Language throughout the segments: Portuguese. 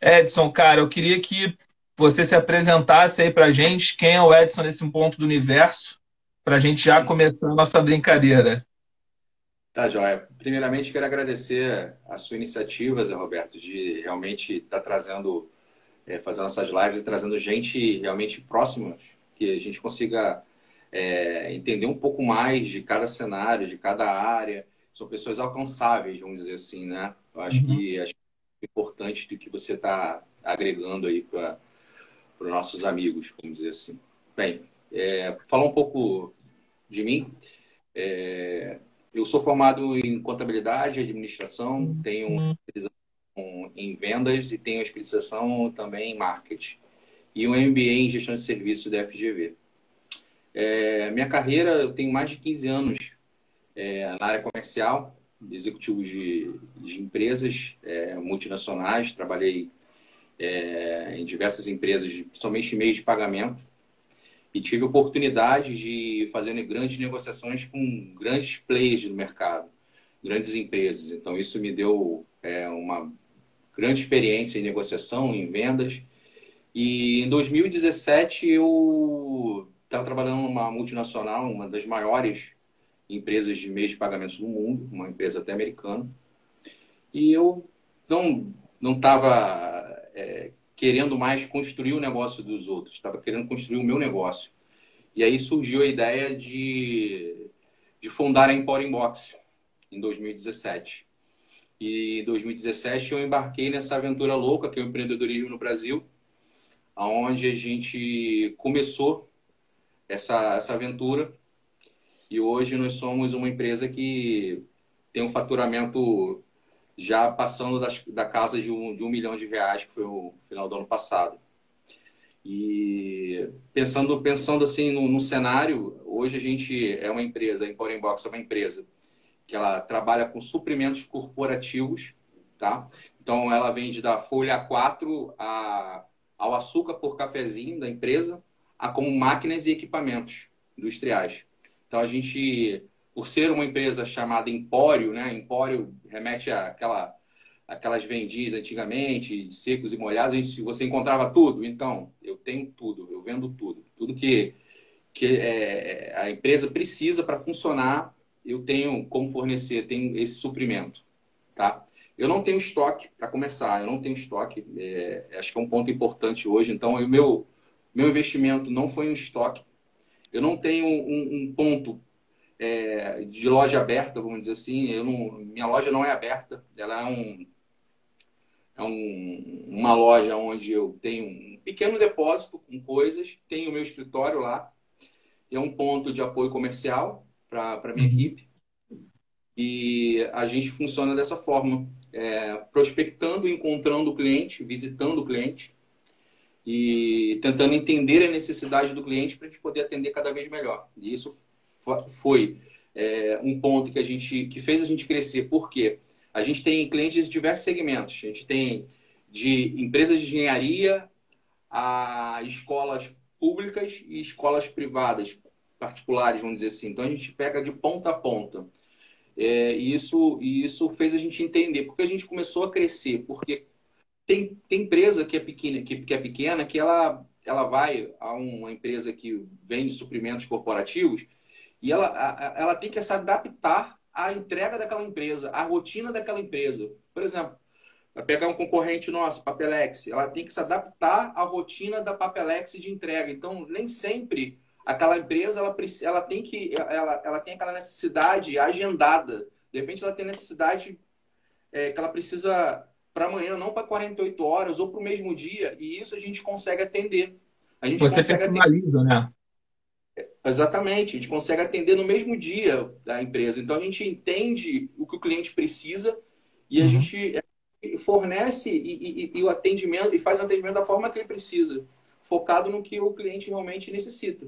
Edson, cara, eu queria que você se apresentasse aí pra gente. Quem é o Edson nesse ponto do universo? Pra gente já começar a nossa brincadeira. Tá, Joia. Primeiramente, quero agradecer a sua iniciativa, Zé Roberto, de realmente estar tá trazendo, é, fazendo essas lives e trazendo gente realmente próxima, que a gente consiga é, entender um pouco mais de cada cenário, de cada área. São pessoas alcançáveis, vamos dizer assim, né? Eu acho uhum. que importante do que você está agregando aí para os nossos amigos, vamos dizer assim. Bem, é, falar um pouco de mim. É, eu sou formado em contabilidade e administração, tenho uma especialização em vendas e tenho uma especialização também em marketing. E um MBA em gestão de serviços da FGV. É, minha carreira, eu tenho mais de 15 anos é, na área comercial, executivo de, de empresas é, multinacionais, trabalhei é, em diversas empresas, somente meios de pagamento, e tive a oportunidade de fazer grandes negociações com grandes players do mercado, grandes empresas. Então, isso me deu é, uma grande experiência em negociação, em vendas. E em 2017, eu estava trabalhando numa multinacional, uma das maiores empresas de meios de pagamentos do mundo, uma empresa até americana. E eu não não estava é, querendo mais construir o negócio dos outros, estava querendo construir o meu negócio. E aí surgiu a ideia de, de fundar a Emporium Box em 2017. E em 2017 eu embarquei nessa aventura louca que é o empreendedorismo no Brasil, aonde a gente começou essa, essa aventura e hoje nós somos uma empresa que tem um faturamento já passando das, da casa de um, de um milhão de reais, que foi o final do ano passado. E pensando, pensando assim no, no cenário, hoje a gente é uma empresa, a Emporium Box é uma empresa que ela trabalha com suprimentos corporativos, tá? Então ela vende da folha 4 a, ao açúcar por cafezinho da empresa, a como máquinas e equipamentos industriais. Então a gente, por ser uma empresa chamada Empório, né? Empório remete àquela, aquelas vendidas antigamente, secos e molhados, a gente, você encontrava tudo. Então, eu tenho tudo, eu vendo tudo. Tudo que, que é, a empresa precisa para funcionar, eu tenho como fornecer, tenho esse suprimento. Tá? Eu não tenho estoque, para começar, eu não tenho estoque. É, acho que é um ponto importante hoje. Então, o meu, meu investimento não foi um estoque. Eu não tenho um, um ponto é, de loja aberta, vamos dizer assim. Eu não, minha loja não é aberta. Ela é, um, é um, uma loja onde eu tenho um pequeno depósito com coisas, tenho o meu escritório lá. É um ponto de apoio comercial para a minha uhum. equipe. E a gente funciona dessa forma, é, prospectando, encontrando o cliente, visitando o cliente e tentando entender a necessidade do cliente para a gente poder atender cada vez melhor. E isso foi é, um ponto que a gente que fez a gente crescer. Por quê? A gente tem clientes de diversos segmentos. A gente tem de empresas de engenharia a escolas públicas e escolas privadas, particulares, vamos dizer assim. Então a gente pega de ponta a ponta. É, e isso, e isso fez a gente entender, porque a gente começou a crescer, porque tem, tem empresa que é pequena, que, que é pequena, que ela, ela vai a uma empresa que vende suprimentos corporativos e ela, ela tem que se adaptar à entrega daquela empresa, à rotina daquela empresa. Por exemplo, pegar um concorrente nosso, Papelex, ela tem que se adaptar à rotina da Papelex de entrega. Então, nem sempre aquela empresa ela, ela tem que ela, ela tem aquela necessidade agendada. De repente, ela tem necessidade é, que ela precisa para amanhã, não para 48 horas ou para o mesmo dia. E isso a gente consegue atender. A gente Você consegue personaliza, atender... né? Exatamente, a gente consegue atender no mesmo dia da empresa. Então a gente entende o que o cliente precisa e a uhum. gente é, fornece e, e, e, o atendimento e faz o atendimento da forma que ele precisa, focado no que o cliente realmente necessita.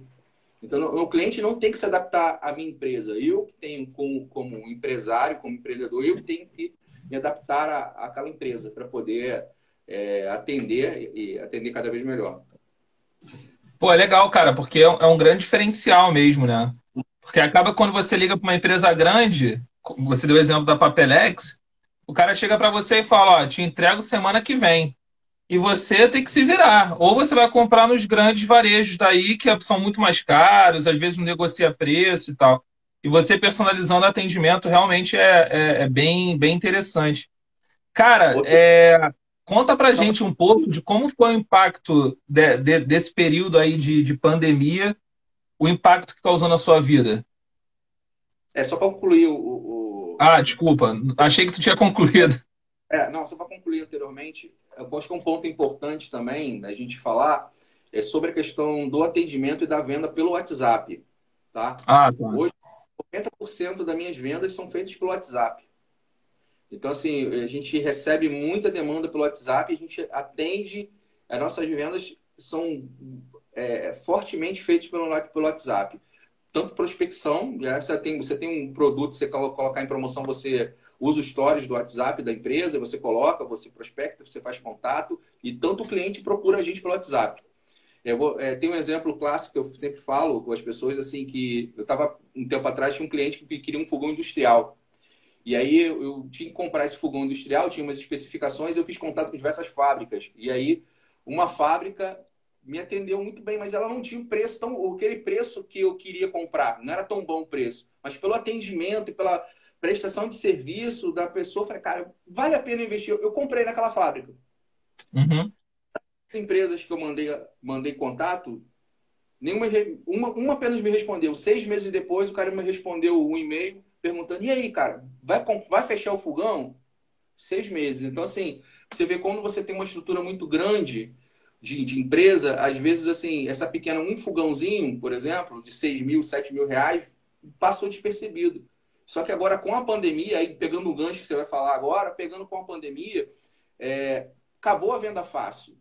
Então o cliente não tem que se adaptar à minha empresa. Eu que tenho como, como empresário, como empreendedor, eu tenho que me adaptar à, àquela empresa para poder é, atender e atender cada vez melhor. Pô, é legal, cara, porque é um é grande diferencial mesmo, né? Porque acaba quando você liga para uma empresa grande, você deu o exemplo da Papelex, o cara chega para você e fala, ó, te entrego semana que vem. e você tem que se virar. Ou você vai comprar nos grandes varejos daí, que são muito mais caros, às vezes não negocia preço e tal. E você personalizando o atendimento realmente é, é, é bem, bem interessante. Cara, é, conta pra gente um pouco de como foi o impacto de, de, desse período aí de, de pandemia, o impacto que causou na sua vida. É, só para concluir o, o, Ah, desculpa. Achei que tu tinha concluído. É, não, só para concluir anteriormente, eu acho que um ponto importante também da gente falar é sobre a questão do atendimento e da venda pelo WhatsApp. Tá? Ah, tá. Hoje, 90% das minhas vendas são feitas pelo WhatsApp. Então, assim, a gente recebe muita demanda pelo WhatsApp, a gente atende, as nossas vendas são é, fortemente feitas pelo, pelo WhatsApp. Tanto prospecção, já você tem, você tem um produto, você colocar em promoção, você usa os stories do WhatsApp da empresa, você coloca, você prospecta, você faz contato, e tanto o cliente procura a gente pelo WhatsApp. Eu vou, é, tem um exemplo clássico que eu sempre falo com as pessoas, assim, que eu estava um tempo atrás, tinha um cliente que queria um fogão industrial. E aí eu, eu, tinha que comprar esse fogão industrial, tinha umas especificações, eu fiz contato com diversas fábricas. E aí uma fábrica me atendeu muito bem, mas ela não tinha o preço tão, aquele preço que eu queria comprar. Não era tão bom o preço, mas pelo atendimento e pela prestação de serviço da pessoa, falei, cara, vale a pena investir. Eu, eu comprei naquela fábrica. Uhum. As empresas que eu mandei, mandei contato, nenhuma, uma, uma apenas me respondeu. Seis meses depois, o cara me respondeu um e-mail perguntando: e aí, cara, vai, vai fechar o fogão? Seis meses. Então, assim, você vê quando você tem uma estrutura muito grande de, de empresa, às vezes, assim, essa pequena, um fogãozinho, por exemplo, de seis mil, sete mil reais, passou despercebido. Só que agora, com a pandemia, aí pegando o gancho que você vai falar agora, pegando com a pandemia, é, acabou a venda fácil.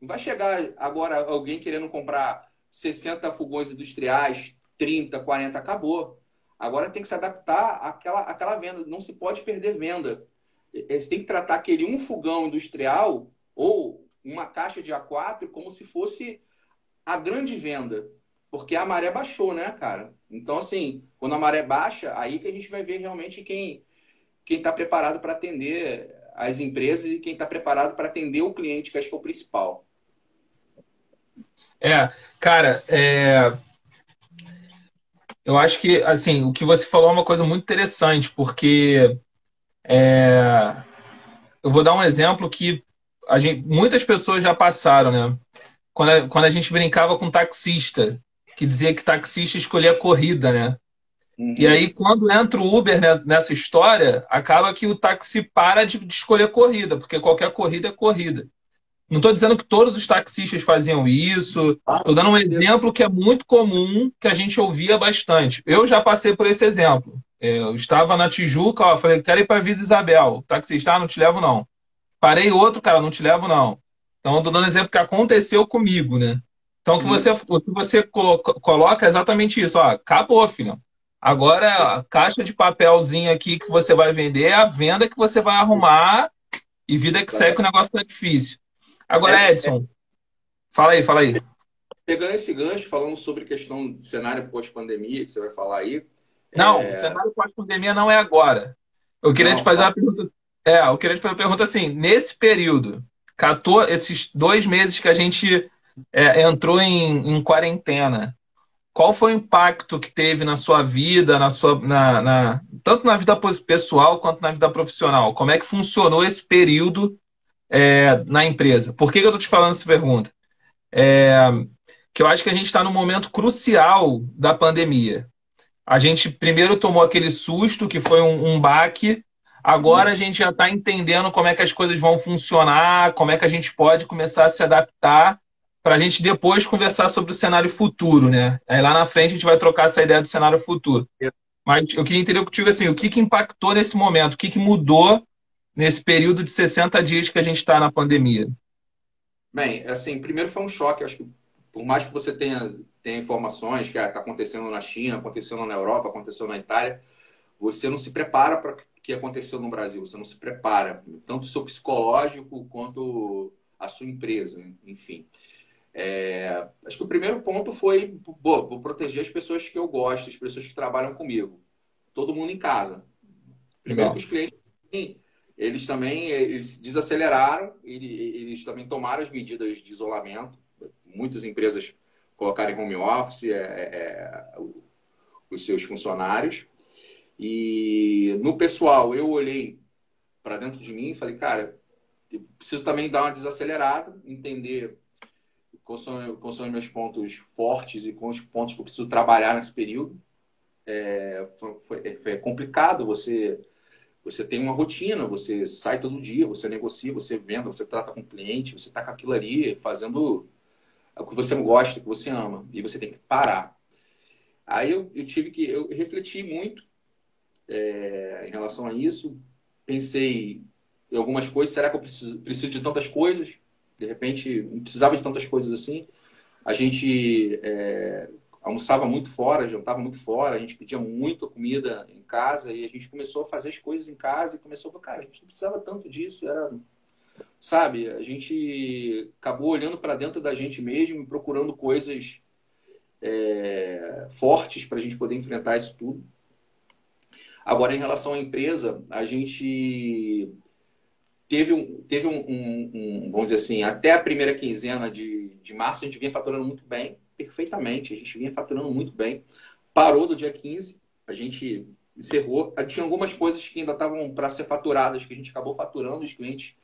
Não vai chegar agora alguém querendo comprar 60 fogões industriais, 30, 40, acabou. Agora tem que se adaptar àquela, àquela venda. Não se pode perder venda. Você tem que tratar aquele um fogão industrial ou uma caixa de A4 como se fosse a grande venda. Porque a maré baixou, né, cara? Então, assim, quando a maré baixa, aí que a gente vai ver realmente quem quem está preparado para atender as empresas e quem está preparado para atender o cliente, que acho que é o principal. É, cara, é, eu acho que, assim, o que você falou é uma coisa muito interessante, porque é, eu vou dar um exemplo que a gente, muitas pessoas já passaram, né? Quando a, quando a gente brincava com taxista, que dizia que taxista escolhia corrida, né? Uhum. E aí, quando entra o Uber né, nessa história, acaba que o táxi para de, de escolher corrida, porque qualquer corrida é corrida. Não estou dizendo que todos os taxistas faziam isso. Estou dando um exemplo que é muito comum, que a gente ouvia bastante. Eu já passei por esse exemplo. Eu estava na Tijuca, ó, falei, quero ir para Vila Isabel. O taxista, ah, não te levo não. Parei outro, cara, não te levo não. Então, estou dando um exemplo que aconteceu comigo, né? Então, o que você, o que você coloca é exatamente isso. Ó, acabou, filho. Agora, a caixa de papelzinho aqui que você vai vender é a venda que você vai arrumar e vida que segue que o negócio tá difícil. Agora, é, Edson, é, fala aí, fala aí. Pegando esse gancho, falando sobre questão de cenário pós-pandemia, que você vai falar aí. Não, é... o cenário pós-pandemia não é agora. Eu queria não, te fazer fala. uma pergunta. É, eu queria te fazer uma pergunta assim: nesse período, 14, esses dois meses que a gente é, entrou em, em, quarentena, qual foi o impacto que teve na sua vida, na sua, na, na, tanto na vida pessoal quanto na vida profissional? Como é que funcionou esse período é, na empresa. Por que, que eu estou te falando essa pergunta? É, que eu acho que a gente está num momento crucial da pandemia. A gente primeiro tomou aquele susto, que foi um, um baque, agora a gente já está entendendo como é que as coisas vão funcionar, como é que a gente pode começar a se adaptar para a gente depois conversar sobre o cenário futuro, né? Aí lá na frente a gente vai trocar essa ideia do cenário futuro. Mas eu queria entender contigo assim, o que, que impactou nesse momento, o que, que mudou nesse período de 60 dias que a gente está na pandemia? Bem, assim, primeiro foi um choque. Acho que por mais que você tenha, tenha informações que está acontecendo na China, acontecendo na Europa, aconteceu na Itália, você não se prepara para o que aconteceu no Brasil. Você não se prepara, tanto o seu psicológico quanto a sua empresa, enfim. É, acho que o primeiro ponto foi, pô, vou proteger as pessoas que eu gosto, as pessoas que trabalham comigo. Todo mundo em casa. Primeiro Legal. que os clientes eles também eles desaceleraram, eles também tomaram as medidas de isolamento. Muitas empresas colocaram em home office é, é, é os seus funcionários. E no pessoal, eu olhei para dentro de mim e falei, cara, eu preciso também dar uma desacelerada, entender quais são, quais são os meus pontos fortes e quais os pontos que eu preciso trabalhar nesse período. É, foi, foi, foi complicado você você tem uma rotina, você sai todo dia, você negocia, você vende, você trata com o cliente, você está com aquilo ali, fazendo o que você gosta, o que você ama, e você tem que parar. Aí eu, eu tive que, eu refleti muito é, em relação a isso, pensei em algumas coisas, será que eu preciso, preciso de tantas coisas? De repente, não precisava de tantas coisas assim. A gente é, almoçava muito fora, jantava muito fora, a gente pedia muita comida em casa e a gente começou a fazer as coisas em casa e começou a cara, a gente não precisava tanto disso, era sabe, a gente acabou olhando para dentro da gente mesmo e procurando coisas é, fortes para a gente poder enfrentar isso tudo. Agora, em relação à empresa, a gente teve um, teve um, um, um, vamos dizer assim, até a primeira quinzena de, de março a gente vinha faturando muito bem, perfeitamente, a gente vinha faturando muito bem. Parou do dia 15, a gente encerrou. Tinha algumas coisas que ainda estavam para ser faturadas, que a gente acabou faturando, os clientes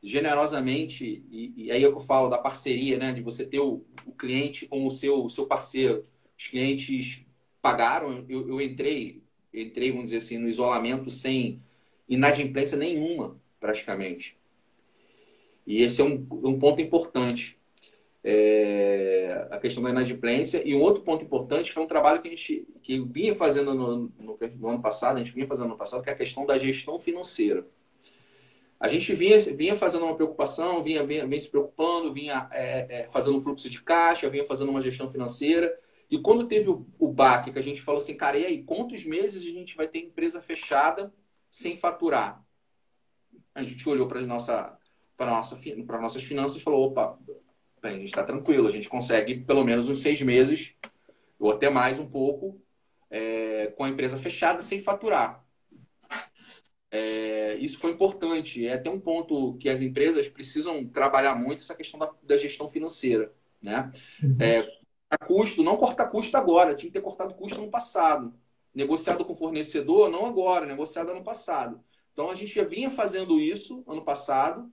generosamente, e, e aí é eu falo da parceria, né, de você ter o, o cliente como o seu, o seu parceiro. Os clientes pagaram, eu, eu entrei, entrei, vamos dizer assim, no isolamento sem inadimplência nenhuma, praticamente. E esse é um, um ponto importante é, a questão da inadimplência. E um outro ponto importante foi um trabalho que a gente que vinha fazendo no, no, no, ano passado, a gente vinha fazendo no ano passado, que é a questão da gestão financeira. A gente vinha, vinha fazendo uma preocupação, vinha, vinha, vinha se preocupando, vinha é, é, fazendo um fluxo de caixa, vinha fazendo uma gestão financeira. E quando teve o, o baque, que a gente falou assim, cara, e aí, quantos meses a gente vai ter empresa fechada sem faturar? A gente olhou para nossa, para nossa, para nossas finanças e falou, opa, a gente está tranquilo, a gente consegue pelo menos uns seis meses, ou até mais um pouco, é, com a empresa fechada sem faturar. É, isso foi importante. É até um ponto que as empresas precisam trabalhar muito essa questão da, da gestão financeira. Né? Uhum. É, a custo, não cortar custo agora, tinha que ter cortado custo no passado. Negociado com fornecedor, não agora, negociado ano passado. Então a gente já vinha fazendo isso ano passado,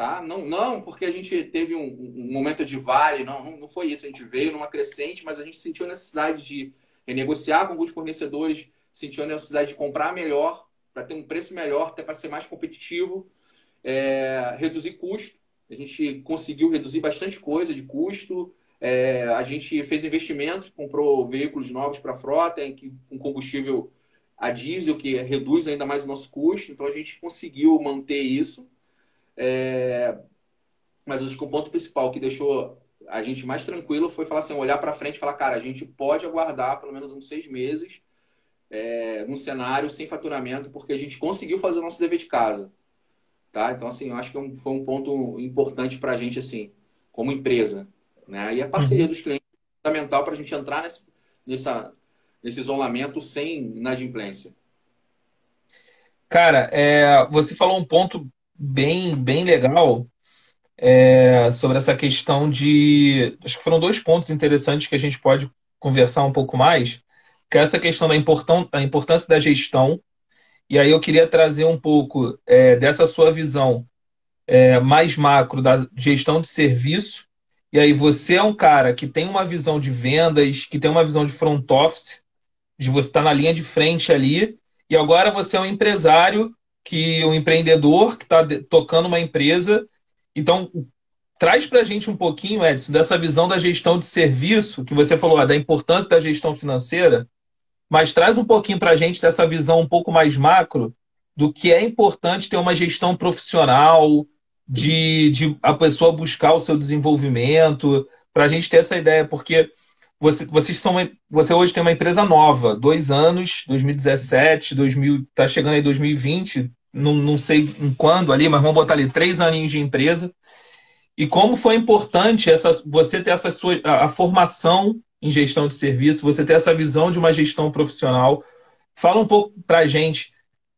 Tá? Não, não porque a gente teve um, um momento de vale, não, não foi isso. A gente veio numa crescente, mas a gente sentiu a necessidade de renegociar com alguns fornecedores, sentiu a necessidade de comprar melhor, para ter um preço melhor, até para ser mais competitivo, é, reduzir custo. A gente conseguiu reduzir bastante coisa de custo. É, a gente fez investimentos, comprou veículos novos para a frota, em que, com combustível a diesel, que reduz ainda mais o nosso custo. Então, a gente conseguiu manter isso. É... Mas acho que o ponto principal que deixou a gente mais tranquilo foi falar assim, olhar para frente e falar, cara, a gente pode aguardar pelo menos uns seis meses é, num cenário sem faturamento, porque a gente conseguiu fazer o nosso dever de casa. Tá? Então, assim, eu acho que é foi um ponto importante para a gente, assim, como empresa. Né? E a parceria uhum. dos clientes é fundamental para a gente entrar nesse, nessa, nesse isolamento sem inadimplência. Cara, é, você falou um ponto bem, bem legal é, sobre essa questão de. Acho que foram dois pontos interessantes que a gente pode conversar um pouco mais, que é essa questão da, importância da gestão. E aí eu queria trazer um pouco é, dessa sua visão é, mais macro da gestão de serviço. E aí você é um cara que tem uma visão de vendas, que tem uma visão de front office, de você estar tá na linha de frente ali, e agora você é um empresário que o empreendedor que está tocando uma empresa. Então, traz para a gente um pouquinho, Edson, dessa visão da gestão de serviço, que você falou, da importância da gestão financeira, mas traz um pouquinho para a gente dessa visão um pouco mais macro do que é importante ter uma gestão profissional, de, de a pessoa buscar o seu desenvolvimento, para a gente ter essa ideia, porque você, vocês são você hoje tem uma empresa nova, dois anos, 2017, 2000, tá chegando aí 2020, não, não sei em quando ali, mas vamos botar ali três aninhos de empresa. E como foi importante essa, você ter essa sua a, a formação em gestão de serviço, você ter essa visão de uma gestão profissional. Fala um pouco para gente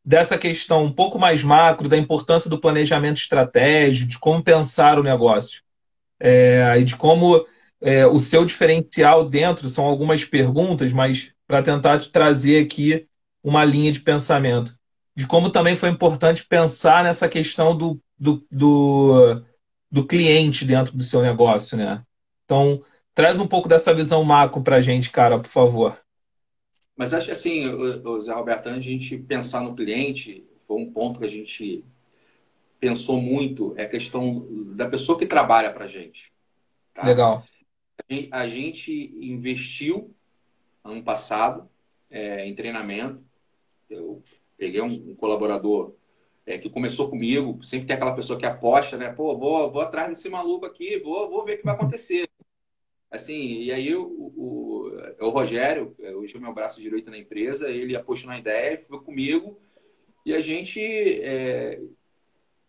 dessa questão um pouco mais macro, da importância do planejamento estratégico, de como pensar o negócio. É, e de como é, o seu diferencial dentro são algumas perguntas, mas para tentar te trazer aqui uma linha de pensamento. De como também foi importante pensar nessa questão do, do, do, do cliente dentro do seu negócio, né? Então, traz um pouco dessa visão macro para a gente, cara, por favor. Mas acho que assim, o Zé Roberto, a gente pensar no cliente, foi um ponto que a gente pensou muito, é a questão da pessoa que trabalha para a gente. Tá? Legal. A gente investiu ano passado é, em treinamento. Eu peguei um, colaborador é, que começou comigo, sempre tem aquela pessoa que aposta, né? Pô, vou, vou atrás desse maluco aqui, vou, vou ver o que vai acontecer. Assim, e aí o, o, o Rogério, é, hoje é meu braço direito na empresa, ele apostou na ideia, foi comigo e a gente é,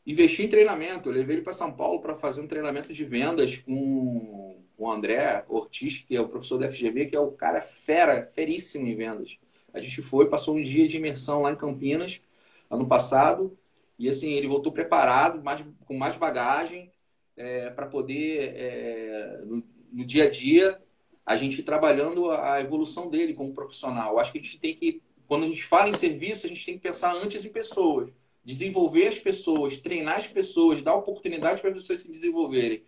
investiu em treinamento. Eu levei ele para São Paulo para fazer um treinamento de vendas com o André Ortiz, que é o professor da FGV, que é o cara fera, feríssimo em vendas. A gente foi, passou um dia de imersão lá em Campinas, ano passado, e assim, ele voltou preparado, mais, com mais bagagem, é, para poder, é, no, no dia a dia, a gente trabalhando a evolução dele como profissional. Acho que a gente tem que, quando a gente fala em serviço, a gente tem que pensar antes em pessoas, desenvolver as pessoas, treinar as pessoas, dar oportunidade para as pessoas se desenvolverem.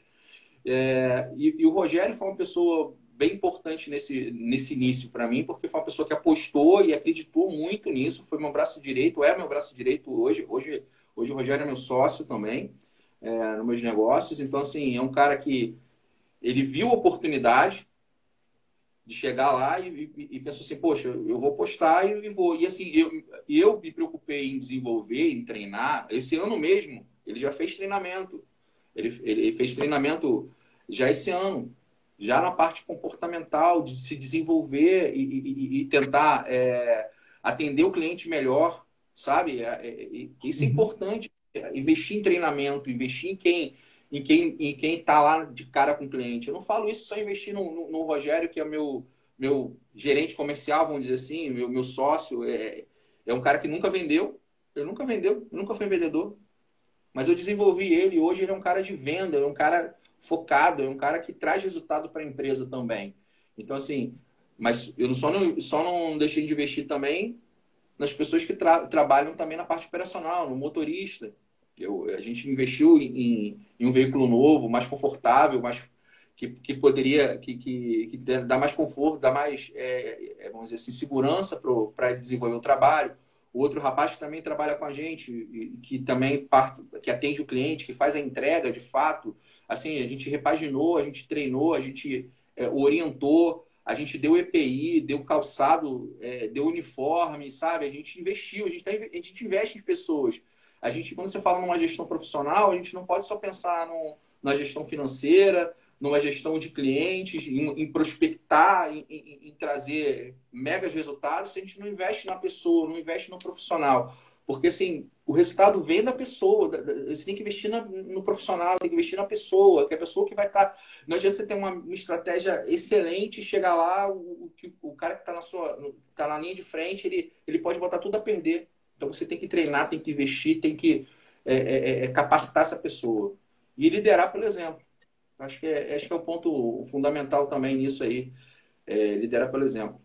É, e, e, o Rogério foi uma pessoa bem importante nesse, nesse início para mim, porque foi uma pessoa que apostou e acreditou muito nisso. Foi meu braço direito, é meu braço direito hoje. Hoje, hoje o Rogério é meu sócio também é, nos meus negócios. Então, assim, é um cara que ele viu a oportunidade de chegar lá e, e, e pensou assim, poxa, eu vou postar e, e, vou. E assim, eu, eu me preocupei em desenvolver, em treinar. Esse ano mesmo, ele já fez treinamento. Ele, ele fez treinamento já esse ano, já na parte comportamental, de se desenvolver e, tentar é, atender o cliente melhor, sabe? É, é, isso é uhum. importante. Investir em treinamento, investir em quem em quem em quem está lá de cara com o cliente. Eu não falo isso só investir no, no, no, Rogério, que é meu meu gerente comercial, vamos dizer assim, meu, meu sócio. É, é um cara que nunca vendeu. Ele nunca vendeu, nunca foi vendedor. Mas eu desenvolvi ele. Hoje ele é um cara de venda, é um cara focado, é um cara que traz resultado para a empresa também. Então, assim, mas eu só não, só não deixei de investir também nas pessoas que tra trabalham também na parte operacional, no motorista. Eu, a gente investiu em, em um veículo novo, mais confortável, mais que, que poderia que, que, que dá mais conforto, dá mais é, é, vamos dizer assim, segurança para desenvolver o trabalho. O outro rapaz que também trabalha com a gente, que também parte, que atende o cliente, que faz a entrega de fato. Assim, a gente repaginou, a gente treinou, a gente é, orientou, a gente deu EPI, deu calçado, é, deu uniforme, sabe? A gente investiu, a gente, tá, a gente investe em pessoas. A gente, quando você fala numa gestão profissional, a gente não pode só pensar no, na gestão financeira, numa gestão de clientes, em, em prospectar, em, em, em, trazer megas resultados, se a gente não investe na pessoa, não investe no profissional. Porque, assim, o resultado vem da pessoa. Você tem que investir no profissional, tem que investir na pessoa, que é a pessoa que vai estar... Tá... Não adianta você ter uma, estratégia excelente e chegar lá, o, o, o cara que está na, sua, tá na linha de frente, ele, ele pode botar tudo a perder. Então você tem que treinar, tem que investir, tem que é, é, é, é capacitar essa pessoa. E liderar pelo exemplo. Acho que é, acho que é o ponto fundamental também nisso aí. É, liderar pelo exemplo.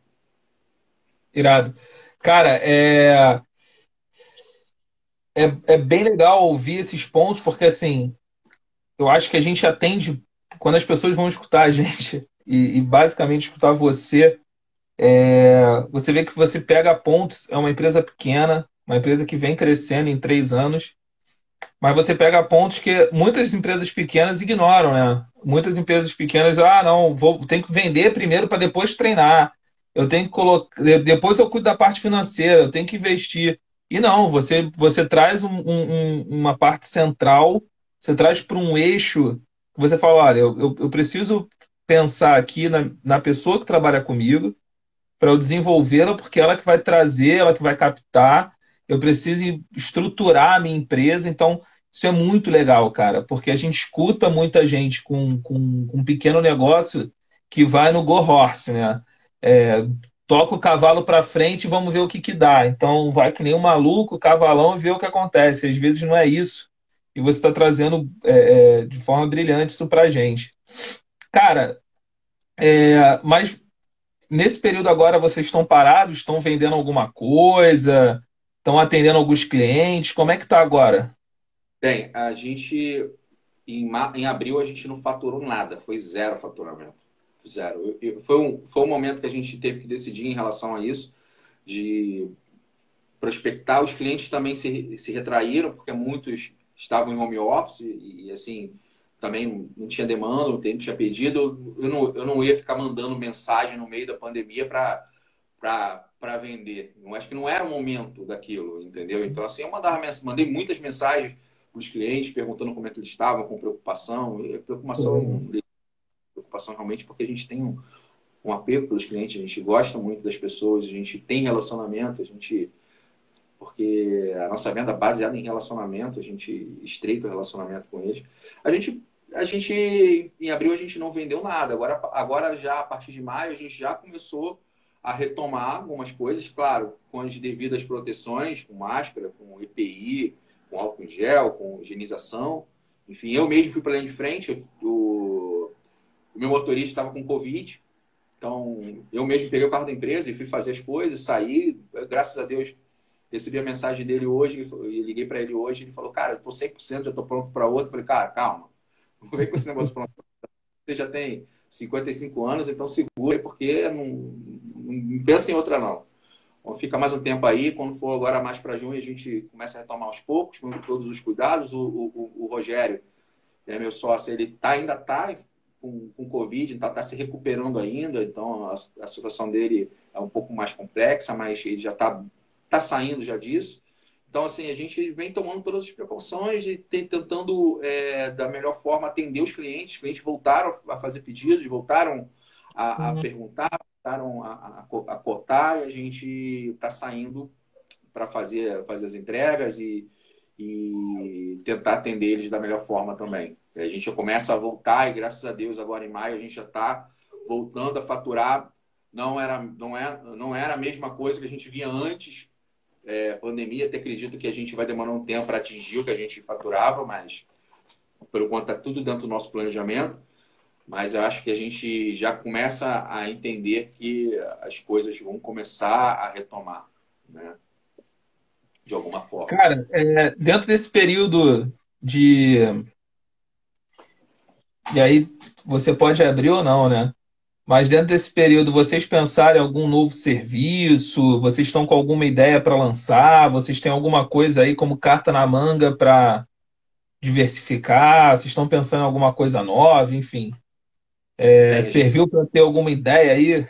Irado. Cara, é... é, é bem legal ouvir esses pontos, porque assim, eu acho que a gente atende, quando as pessoas vão escutar a gente, e, e basicamente escutar você, é, você vê que você pega pontos, é uma empresa pequena, uma empresa que vem crescendo em três anos, mas você pega pontos que muitas empresas pequenas ignoram, né? Muitas empresas pequenas, ah, não, vou, tenho que vender primeiro para depois treinar. Eu tenho que colocar, depois eu cuido da parte financeira, eu tenho que investir. E não, você, você traz um, um, uma parte central, você traz para um eixo você fala, olha, eu, eu, eu preciso pensar aqui na, na pessoa que trabalha comigo, para eu desenvolvê-la, porque ela que vai trazer, ela que vai captar, eu preciso estruturar a minha empresa. Então, isso é muito legal, cara, porque a gente escuta muita gente com, com, com um pequeno negócio que vai no go horse, né? É, toca o cavalo para frente e vamos ver o que, que dá. Então vai que nem um maluco, cavalão, e vê o que acontece. Às vezes não é isso. E você está trazendo é, é, de forma brilhante isso para gente. Cara, é, mas nesse período agora vocês estão parados, estão vendendo alguma coisa, estão atendendo alguns clientes, como é que está agora? Bem, a gente em, em abril a gente não faturou nada, foi zero faturamento. Zero. Foi um, foi um momento que a gente teve que decidir em relação a isso, de prospectar. Os clientes também se, se retraíram, porque muitos estavam em home office e, e assim, também não tinha demanda, não tinha pedido. Eu não, eu não ia ficar mandando mensagem no meio da pandemia para vender. Eu acho que não era o momento daquilo, entendeu? Então, assim, eu mandava, mandei muitas mensagens para os clientes perguntando como é que eles estavam, com preocupação. Preocupação uhum preocupação realmente porque a gente tem um, um apego pelos clientes, a gente gosta muito das pessoas, a gente tem relacionamento, a gente porque a nossa venda é baseada em relacionamento, a gente estreita o relacionamento com eles. A gente a gente em abril a gente não vendeu nada. Agora agora já a partir de maio a gente já começou a retomar algumas coisas, claro, com as devidas proteções, com máscara, com EPI, com álcool em gel, com higienização. Enfim, eu mesmo fui para linha de frente. O meu motorista estava com Covid, então eu mesmo peguei o carro da empresa e fui fazer as coisas, saí, graças a Deus recebi a mensagem dele hoje, e liguei para ele hoje, ele falou, cara, eu tô 100%, já tô pronto para outro. Eu falei, cara, calma, não vem com esse negócio pronto. Você já tem 55 anos, então segura, porque não, não pensa em outra não. Então, fica mais um tempo aí, quando for agora mais para junho, a gente começa a retomar aos poucos, com todos os cuidados. O, o, o Rogério, é meu sócio, ele tá, ainda está com, com Covid, está tá se recuperando ainda, então a, a, situação dele é um pouco mais complexa, mas ele já está tá saindo já disso. Então, assim, a gente vem tomando todas as precauções e tentando, é, da melhor forma, atender os clientes. Os clientes voltaram a fazer pedidos, voltaram a, a uhum. perguntar, voltaram a, a, a, cotar e a gente está saindo para fazer, fazer as entregas e, e tentar atender eles da melhor forma também. A gente já começa a voltar e graças a Deus agora em maio a gente já está voltando a faturar. Não era, não, é, não era a mesma coisa que a gente via antes é, pandemia. Até acredito que a gente vai demorar um tempo para atingir o que a gente faturava, mas por enquanto está tudo dentro do nosso planejamento. Mas eu acho que a gente já começa a entender que as coisas vão começar a retomar, né? De alguma forma. Cara, é, dentro desse período de e aí você pode abrir ou não, né? Mas dentro desse período, vocês pensarem em algum novo serviço? Vocês estão com alguma ideia para lançar? Vocês têm alguma coisa aí como carta na manga para diversificar? Vocês estão pensando em alguma coisa nova? Enfim, é, é, serviu para ter alguma ideia aí?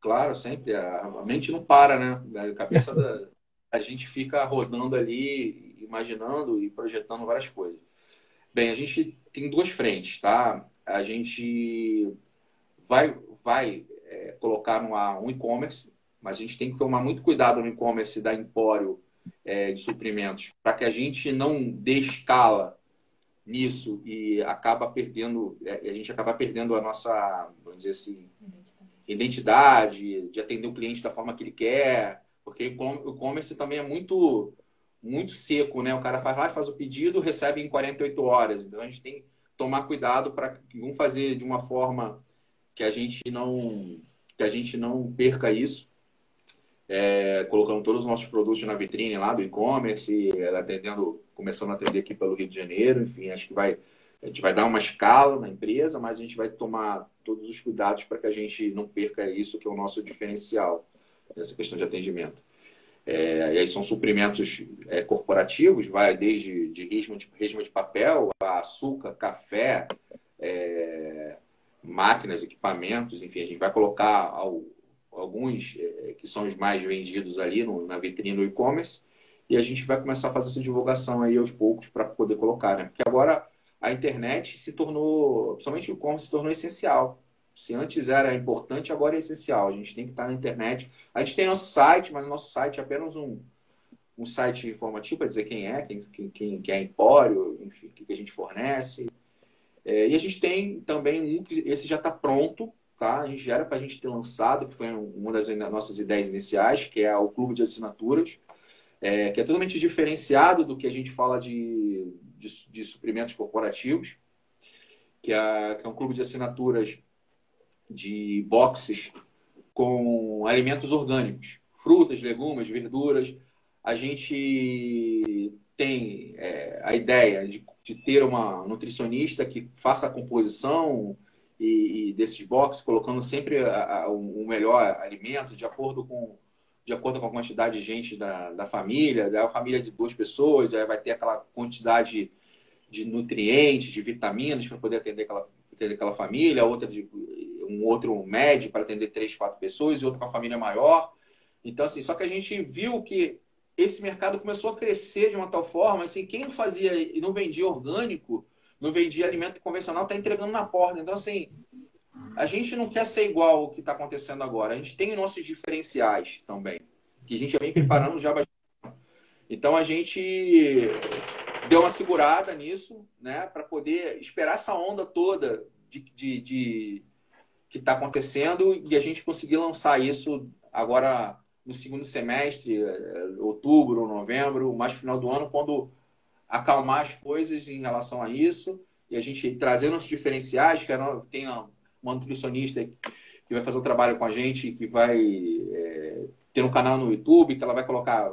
Claro, sempre. A, mente não para, né? A cabeça da a gente fica rodando ali, imaginando e projetando várias coisas. Bem, a gente tem duas frentes, tá? A gente vai, vai é, colocar no um e-commerce, mas a gente tem que tomar muito cuidado no e-commerce da Empório é, de suprimentos, para que a gente não dê escala nisso e acaba perdendo, é, a gente acaba perdendo a nossa, vamos dizer assim, identidade, de atender o cliente da forma que ele quer, porque o e-commerce também é muito muito seco, né? O cara faz lá, faz o pedido, recebe em 48 horas. Então a gente tem que tomar cuidado para vamos fazer de uma forma que a gente não que a gente não perca isso. É, colocando todos os nossos produtos na vitrine lá do e-commerce, atendendo, começando a atender aqui pelo Rio de Janeiro, enfim, acho que vai a gente vai dar uma escala na empresa, mas a gente vai tomar todos os cuidados para que a gente não perca isso que é o nosso diferencial nessa questão de atendimento. É, e aí são suprimentos é, corporativos, vai desde de resma, de resma de papel, açúcar, café, é, máquinas, equipamentos, enfim, a gente vai colocar ao, alguns é, que são os mais vendidos ali no, na vitrine do e-commerce e a gente vai começar a fazer essa divulgação aí aos poucos para poder colocar, né? Porque agora a internet se tornou, principalmente o e-commerce se tornou essencial. Se antes era importante, agora é essencial. A gente tem que estar na internet. A gente tem nosso site, mas o nosso site é apenas um, um site informativo para dizer quem é, quem, quem, quem é Empório, enfim, o que a gente fornece. É, e a gente tem também um esse já está pronto, tá? A gente já era para a gente ter lançado, que foi uma das nossas ideias iniciais, que é o clube de assinaturas, é, que é totalmente diferenciado do que a gente fala de, de, de suprimentos corporativos, que é, que é um clube de assinaturas de boxes com alimentos orgânicos, frutas, legumes, verduras. A gente tem é, a ideia de, de, ter uma nutricionista que faça a composição e, e desses boxes, colocando sempre a, a, o melhor alimento de acordo com de acordo com a quantidade de gente da, da família, da família de duas pessoas, aí vai ter aquela quantidade de nutrientes, de vitaminas para poder atender aquela, atender aquela família, outra de um outro médio para atender três, quatro pessoas e outro com a família maior. Então, assim, só que a gente viu que esse mercado começou a crescer de uma tal forma, assim, quem fazia e não vendia orgânico, não vendia alimento convencional, está entregando na porta. Então, assim, a gente não quer ser igual o que está acontecendo agora. A gente tem nossos diferenciais também, que a gente já vem preparando já bastante. Então, a gente deu uma segurada nisso, né, para poder esperar essa onda toda de, de, de que está acontecendo e a gente conseguir lançar isso agora no segundo semestre, eh, outubro, novembro, mais final do ano, quando acalmar as coisas em relação a isso e a gente trazendo os diferenciais, que tem uma nutricionista que vai fazer um trabalho com a gente, que vai é, ter um canal no YouTube, que ela vai colocar,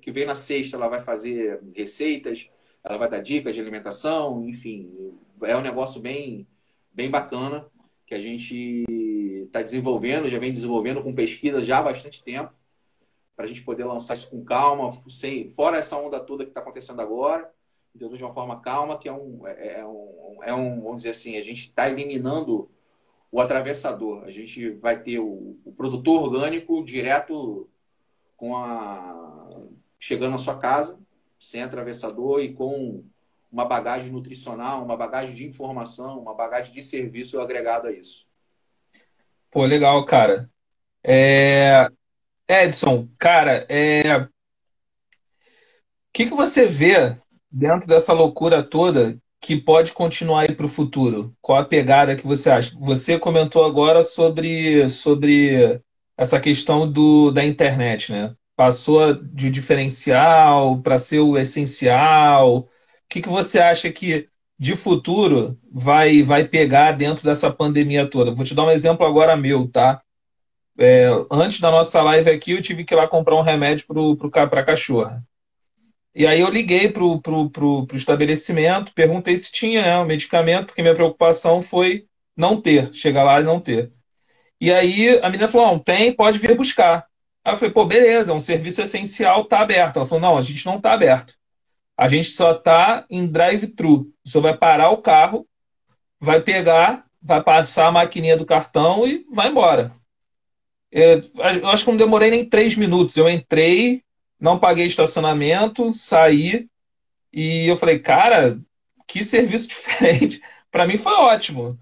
que vem na sexta, ela vai fazer receitas, ela vai dar dicas de alimentação, enfim, é um negócio bem, bem bacana que a gente está desenvolvendo, já vem desenvolvendo com pesquisa já há bastante tempo, para a gente poder lançar isso com calma, sem, fora essa onda toda que está acontecendo agora, de uma forma calma, que é um, é, é um, é um vamos dizer assim, a gente está eliminando o atravessador. A gente vai ter o, o, produtor orgânico direto com a chegando à sua casa, sem atravessador e com uma bagagem nutricional, uma bagagem de informação, uma bagagem de serviço agregada a isso. Pô, legal, cara. É... Edson, cara, é... o que, que você vê dentro dessa loucura toda que pode continuar aí para o futuro? Qual a pegada que você acha? Você comentou agora sobre, sobre essa questão do, da internet, né? Passou de diferencial para ser o essencial. Que, que você acha que de futuro vai, vai pegar dentro dessa pandemia toda? Vou te dar um exemplo agora meu, tá? É, antes da nossa live aqui, eu tive que ir lá comprar um remédio para a cachorra. E aí eu liguei para o pro, pro, pro estabelecimento, perguntei se tinha né, o medicamento, porque minha preocupação foi não ter, chegar lá e não ter. E aí a menina falou, não, tem, pode vir buscar. Aí eu falei, pô, beleza, é um serviço essencial, tá aberto. Ela falou, não, a gente não tá aberto. A gente só tá em drive-thru. Você vai parar o carro, vai pegar, vai passar a maquininha do cartão e vai embora. Eu, eu acho que não demorei nem três minutos. Eu entrei, não paguei estacionamento, saí e eu falei, cara, que serviço diferente. Para mim foi ótimo.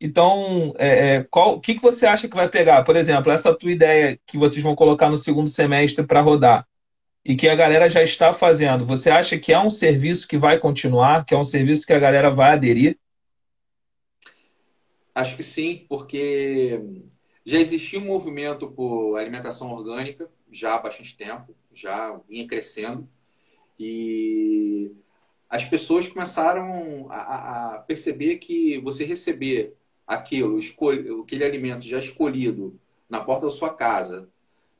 Então, é, é, qual, o que, que você acha que vai pegar? Por exemplo, essa tua ideia que vocês vão colocar no segundo semestre para rodar e que a galera já está fazendo, você acha que é um serviço que vai continuar, que é um serviço que a galera vai aderir? Acho que sim, porque já existia um movimento por alimentação orgânica já há bastante tempo já vinha crescendo e as pessoas começaram a, a perceber que você receber aquilo, aquele alimento já escolhido na porta da sua casa,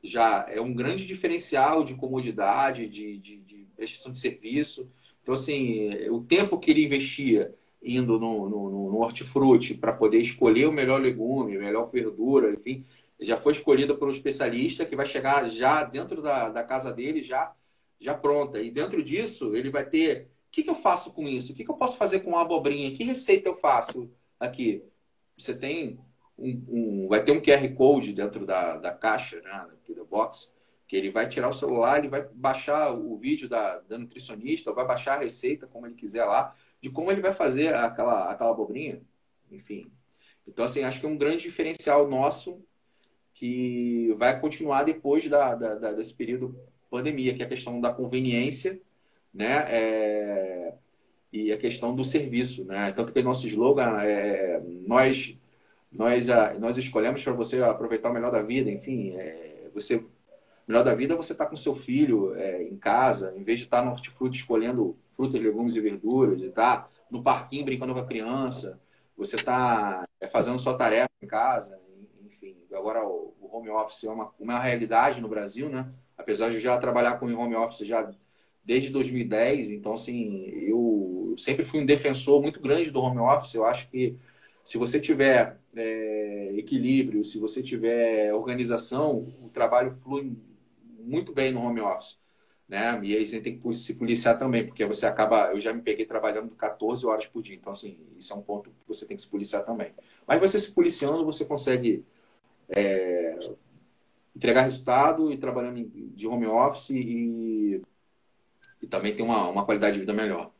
já é um grande diferencial de comodidade, de, de, de prestação de serviço. Então, assim, o tempo que ele investia indo no, no, no hortifruti para poder escolher o melhor legume, a melhor verdura, enfim, já foi escolhida por um especialista que vai chegar já dentro da, da casa dele, já, já pronta. E dentro disso, ele vai ter. O que, que eu faço com isso? O que, que eu posso fazer com a abobrinha? Que receita eu faço aqui? Você tem um, um, vai ter um QR Code dentro da, da caixa, né, da box, que ele vai tirar o celular, ele vai baixar o vídeo da, da nutricionista, vai baixar a receita, como ele quiser lá, de como ele vai fazer aquela, aquela abobrinha. Enfim. Então, assim, acho que é um grande diferencial nosso que vai continuar depois da, da, da, desse período pandemia, que é a questão da conveniência, né? É, e a questão do serviço, né? Tanto que o nosso slogan é nós nós, nós escolhemos para você aproveitar o melhor da vida, enfim, é, você melhor da vida é você estar tá com seu filho é, em casa, em vez de estar tá no hortifruti escolhendo frutas, legumes e verduras, de estar tá no parquinho brincando com a criança, você está é, fazendo sua tarefa em casa, enfim. Agora o, o home office é uma, uma realidade no Brasil, né? Apesar de já trabalhar com home office já desde 2010, então assim, eu sempre fui um defensor muito grande do home office. Eu acho que se você tiver é, equilíbrio, se você tiver organização, o trabalho flui muito bem no home office. Né? E aí você tem que se policiar também, porque você acaba. Eu já me peguei trabalhando 14 horas por dia, então, assim, isso é um ponto que você tem que se policiar também. Mas você se policiando, você consegue é, entregar resultado e trabalhando de home office e, e também ter uma, uma qualidade de vida melhor.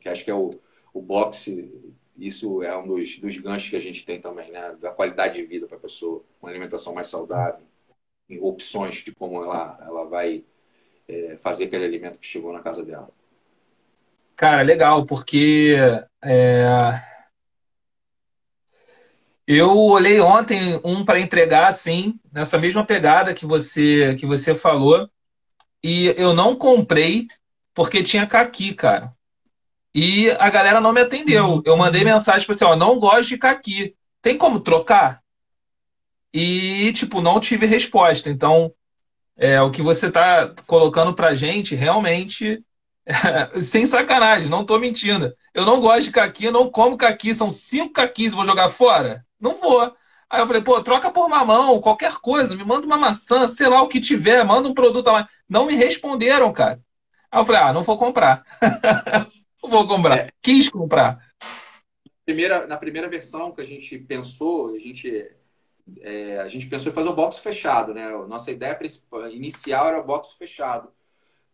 Que acho que é o, o boxe isso é um dos, dos ganchos que a gente tem também, né? Da qualidade de vida para a pessoa, uma alimentação mais saudável, opções de como ela, ela vai é, fazer aquele alimento que chegou na casa dela. Cara, legal, porque é... eu olhei ontem um para entregar assim, nessa mesma pegada que você que você falou, e eu não comprei porque tinha caqui, cara. E a galera não me atendeu. Eu mandei mensagem para assim, ó, não gosto de caqui. Tem como trocar? E, tipo, não tive resposta. Então, é, o que você tá colocando pra gente, realmente, é, sem sacanagem, não tô mentindo. Eu não gosto de caqui, eu não como caqui, são cinco caquis, vou jogar fora? Não vou. Aí eu falei, pô, troca por mamão, qualquer coisa, me manda uma maçã, sei lá o que tiver, manda um produto lá. Não me responderam, cara. Aí eu falei, ah, não vou comprar. vou comprar. É. Quis comprar. Primeira, na primeira versão que a gente pensou, a gente, é, a gente pensou em fazer o box fechado, né? Nossa ideia inicial era o box fechado.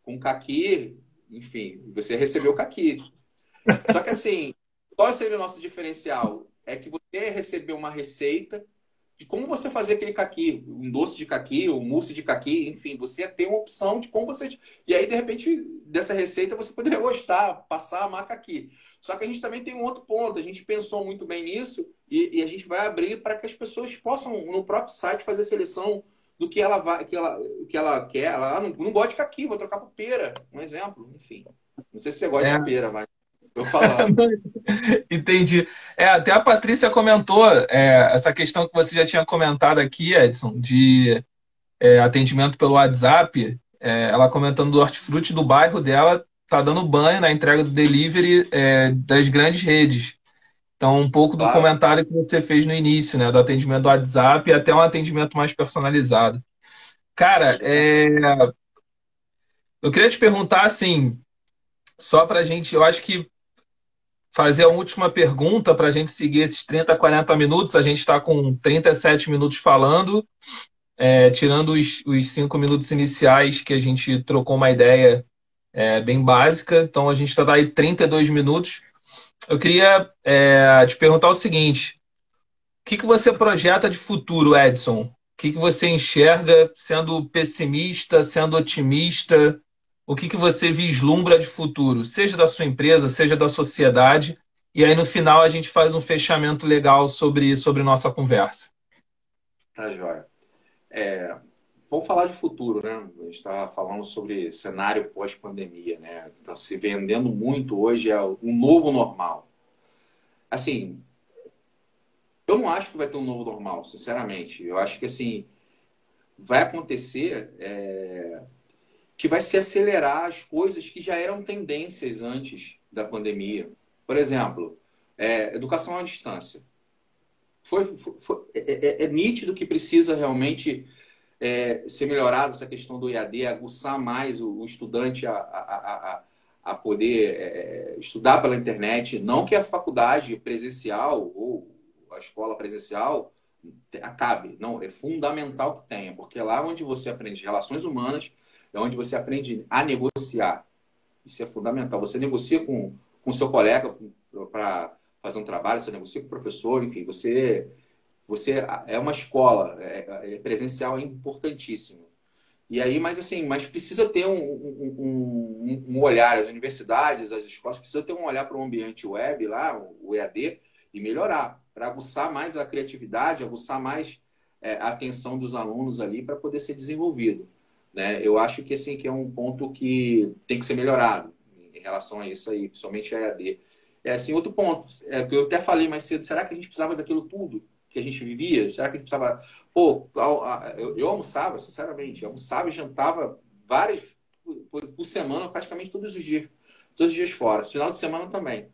Com caqui, enfim, você recebeu o caqui. Só que assim, qual seria o nosso diferencial? É que você recebeu uma receita de como você fazer aquele caqui, um doce de caqui, um mousse de caqui, enfim, você ter uma opção de como você. E aí, de repente, dessa receita você poderia gostar, passar a marca aqui. Só que a gente também tem um outro ponto, a gente pensou muito bem nisso e, e a gente vai abrir para que as pessoas possam, no próprio site, fazer seleção do que ela vai, que ela, que ela quer. Ela ah, não, não gosta de caqui, vou trocar por pera, um exemplo, enfim. Não sei se você gosta é. de pera, mas Tô falando. Entendi. É, até a Patrícia comentou é, essa questão que você já tinha comentado aqui, Edson, de é, atendimento pelo WhatsApp. É, ela comentando do hortifruti do bairro dela, tá dando banho na entrega do delivery é, das grandes redes. Então, um pouco do claro. comentário que você fez no início, né? Do atendimento do WhatsApp e até um atendimento mais personalizado. Cara, é... eu queria te perguntar assim, só para a gente, eu acho que fazer a última pergunta para a gente seguir esses 30, 40 minutos. A gente está com 37 minutos falando, é, tirando os, os cinco minutos iniciais que a gente trocou uma ideia é, bem básica. Então a gente está aí 32 minutos. Eu queria é, te perguntar o seguinte: o que, que você projeta de futuro, Edson? O que, que você enxerga sendo pessimista, sendo otimista? O que, que você vislumbra de futuro, seja da sua empresa, seja da sociedade, e aí no final a gente faz um fechamento legal sobre, sobre nossa conversa. Tá, joia. É, vamos falar de futuro, né? A gente está falando sobre cenário pós-pandemia, né? Está se vendendo muito hoje, é um novo normal. Assim, eu não acho que vai ter um novo normal, sinceramente. Eu acho que, assim, vai acontecer... É que vai se acelerar as coisas que já eram tendências antes da pandemia. Por exemplo, é, educação à distância. Foi, foi, foi é, é, é, nítido que precisa realmente é, ser melhorado essa questão do EAD, aguçar mais o, o estudante a, a, a, a poder é, estudar pela internet. Não que a faculdade presencial ou a escola presencial acabe. Não, é fundamental que tenha, porque é lá onde você aprende relações humanas, é onde você aprende a negociar. Isso é fundamental. Você negocia com o seu colega para fazer um trabalho, você negocia com o professor, enfim, você, você é uma escola, é, é presencial, é importantíssimo. E aí, mas assim, mas precisa ter um, um, um, um olhar, as universidades, as escolas precisam ter um olhar para o ambiente web lá, o EAD, e melhorar. para aguçar mais a criatividade, aguçar mais é, a atenção dos alunos ali para poder ser desenvolvido. Né? Eu acho que assim que é um ponto que tem que ser melhorado em relação a isso aí, principalmente a EAD. É assim, outro ponto, é que eu até falei mais cedo, será que a gente precisava daquilo tudo que a gente vivia? Será que a gente precisava... Pô, eu, almoçava, sinceramente, eu almoçava e jantava várias por, por, semana, praticamente todos os dias, todos os dias fora, final de semana também.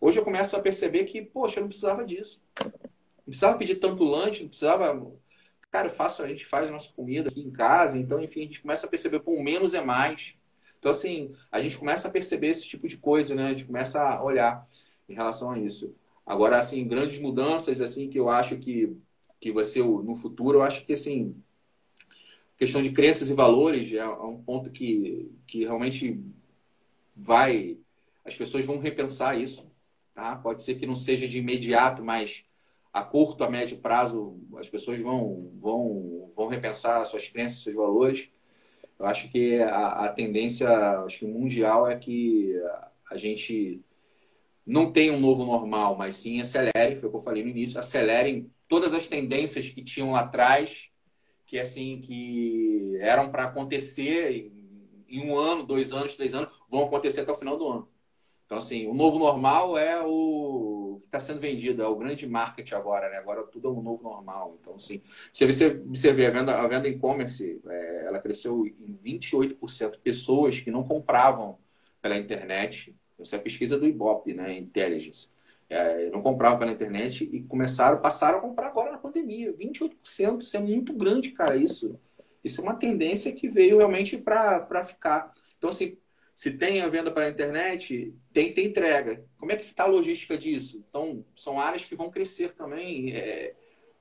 Hoje eu começo a perceber que, poxa, eu não precisava disso. Não precisava pedir tanto lanche, não precisava. Cara, faço, a gente faz nossa comida aqui em casa, então, enfim, a gente começa a perceber, pô, menos é mais. Então, assim, a gente começa a perceber esse tipo de coisa, né? A gente começa a olhar em relação a isso. Agora, assim, grandes mudanças, assim, que eu acho que, que vai ser no futuro, eu acho que, assim, questão de crenças e valores é um ponto que, que realmente vai. As pessoas vão repensar isso. Tá? Pode ser que não seja de imediato, mas a curto, a médio prazo, as pessoas vão, vão, vão repensar suas crenças, seus valores. Eu acho que a, a tendência acho que mundial é que a gente não tenha um novo normal, mas sim acelere, foi o que eu falei no início, acelerem todas as tendências que tinham lá atrás que assim que eram para acontecer em um ano, dois anos, três anos, vão acontecer até o final do ano. Então, assim, o novo normal é o que está sendo vendido, é o grande marketing agora, né? Agora tudo é um novo normal. Então, assim, se você observar a venda, a venda e-commerce, é, ela cresceu em 28%. Pessoas que não compravam pela internet, essa é a pesquisa do Ibope, né? Intelligence é, não compravam pela internet e começaram, passaram a comprar agora na pandemia. 28%, isso é muito grande, cara, isso. Isso é uma tendência que veio realmente para ficar. Então, assim, se tem a venda pela internet, tem, tem entrega. Como é que está a logística disso? Então, são áreas que vão crescer também, é,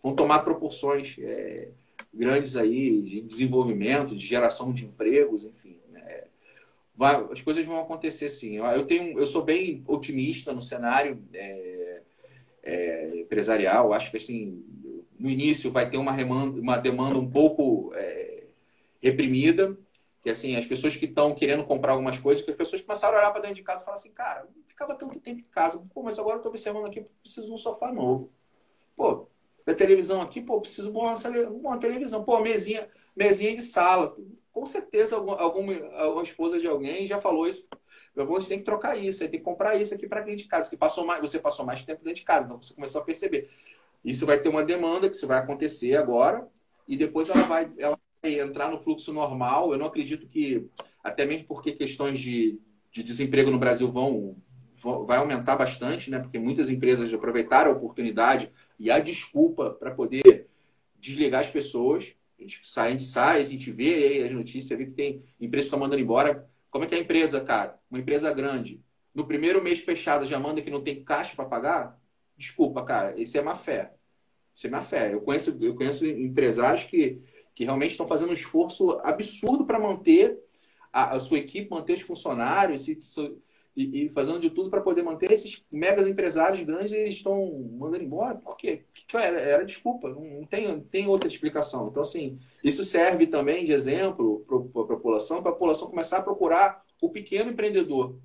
vão tomar proporções é, grandes aí de desenvolvimento, de geração de empregos, enfim vai, as coisas vão acontecer sim. Eu tenho, eu sou bem otimista no cenário é, é, empresarial. Acho que assim, no início vai ter uma, remanda, uma demanda um pouco é, reprimida, que assim as pessoas que estão querendo comprar algumas coisas, que as pessoas começaram a olhar para dentro de casa e falar assim, cara, não ficava tanto tempo em casa, pô, mas agora eu estou observando aqui, preciso de um sofá novo. Pô, da televisão aqui, pô, preciso de uma, uma televisão, pô, mesinha, mesinha de sala com certeza alguma, alguma, esposa de alguém já falou isso. Você tem que trocar isso, tem que comprar isso aqui para dentro de casa, que passou mais, você passou mais tempo dentro de casa, então você começou a perceber. Isso vai ter uma demanda que isso vai acontecer agora e depois ela vai, ela vai entrar no fluxo normal. Eu não acredito que, até mesmo porque questões de, de desemprego no Brasil vão, vão vai aumentar bastante, né? Porque muitas empresas aproveitaram a oportunidade e a desculpa para poder desligar as pessoas. A gente sai, a gente sai, a gente vê as notícias, vê que tem empresas que mandando embora. Como é que é a empresa, cara? Uma empresa grande. No primeiro mês fechado já manda que não tem caixa para pagar? Desculpa, cara, isso é má fé. Isso é má fé. Eu conheço, eu conheço empresários que, que realmente estão fazendo um esforço absurdo para manter a, a, sua equipe, manter os funcionários, e, e fazendo de tudo para poder manter esses megas empresários grandes eles estão mandando embora. Por quê? Que era, era desculpa, não tem, tem outra explicação. Então, assim, isso serve também de exemplo para a população, para a população começar a procurar o pequeno empreendedor.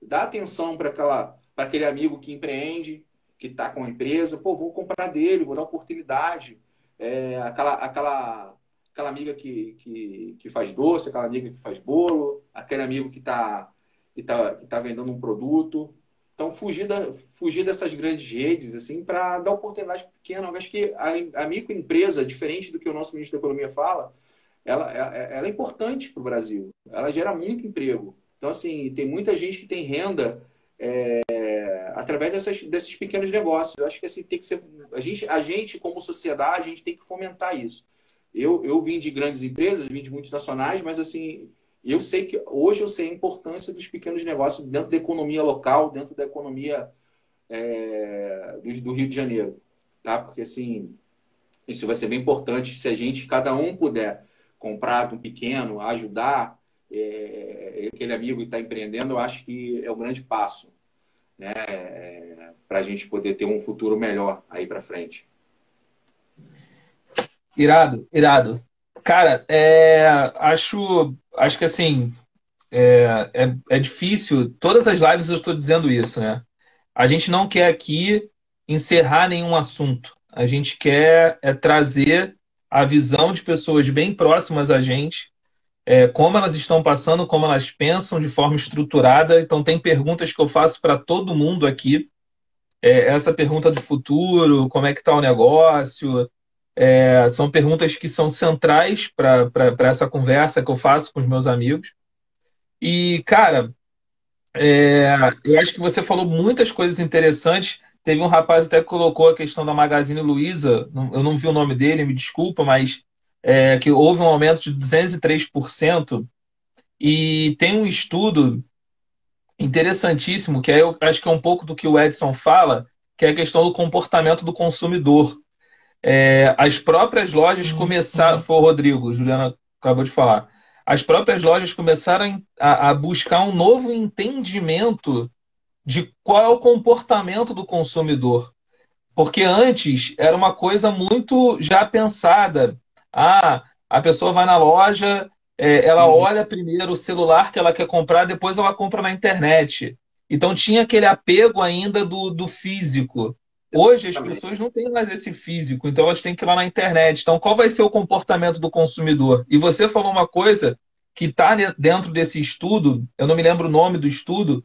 Dá atenção para aquele amigo que empreende, que está com a empresa, pô, vou comprar dele, vou dar oportunidade. É, aquela, aquela, aquela amiga que, que, que faz doce, aquela amiga que faz bolo, aquele amigo que está que está que tá vendendo um produto. Então, fugir, da, fugir dessas grandes redes, assim, para dar oportunidade pequena. Eu acho que a, a microempresa, diferente do que o nosso ministro da Economia fala, ela, ela, ela é importante para o Brasil. Ela gera muito emprego. Então, assim, tem muita gente que tem renda é, através dessas, desses pequenos negócios. Eu acho que assim, tem que ser. A gente, a gente, como sociedade, a gente tem que fomentar isso. Eu, eu vim de grandes empresas, vim de multinacionais, mas assim, eu sei que hoje eu sei a importância dos pequenos negócios dentro da economia local, dentro da economia é, do, do, Rio de Janeiro, tá? Porque assim isso vai ser bem importante se a gente cada um puder comprar um pequeno, ajudar é, aquele amigo que está empreendendo, eu acho que é o grande passo, né? Para a gente poder ter um futuro melhor aí para frente. Irado, irado. Cara, é, acho, acho que assim é, é, é, difícil. Todas as lives eu estou dizendo isso, né? A gente não quer aqui encerrar nenhum assunto. A gente quer é, trazer a visão de pessoas bem próximas a gente, é, como elas estão passando, como elas pensam de forma estruturada. Então, tem perguntas que eu faço para todo mundo aqui. É, essa pergunta do futuro, como é que está o negócio, é, são perguntas que são centrais para essa conversa que eu faço com os meus amigos. E, cara, é, eu acho que você falou muitas coisas interessantes. Teve um rapaz até que colocou a questão da Magazine Luiza, eu não vi o nome dele, me desculpa, mas é, que houve um aumento de 203%. E tem um estudo interessantíssimo, que é, eu acho que é um pouco do que o Edson fala, que é a questão do comportamento do consumidor. É, as próprias lojas uhum. começaram. Foi o Rodrigo, Juliana acabou de falar. As próprias lojas começaram a, a buscar um novo entendimento de qual é o comportamento do consumidor. Porque antes era uma coisa muito já pensada. Ah, a pessoa vai na loja, é, ela uhum. olha primeiro o celular que ela quer comprar, depois ela compra na internet. Então tinha aquele apego ainda do, do físico. Hoje as pessoas não têm mais esse físico, então elas têm que ir lá na internet. Então, qual vai ser o comportamento do consumidor? E você falou uma coisa que está dentro desse estudo, eu não me lembro o nome do estudo,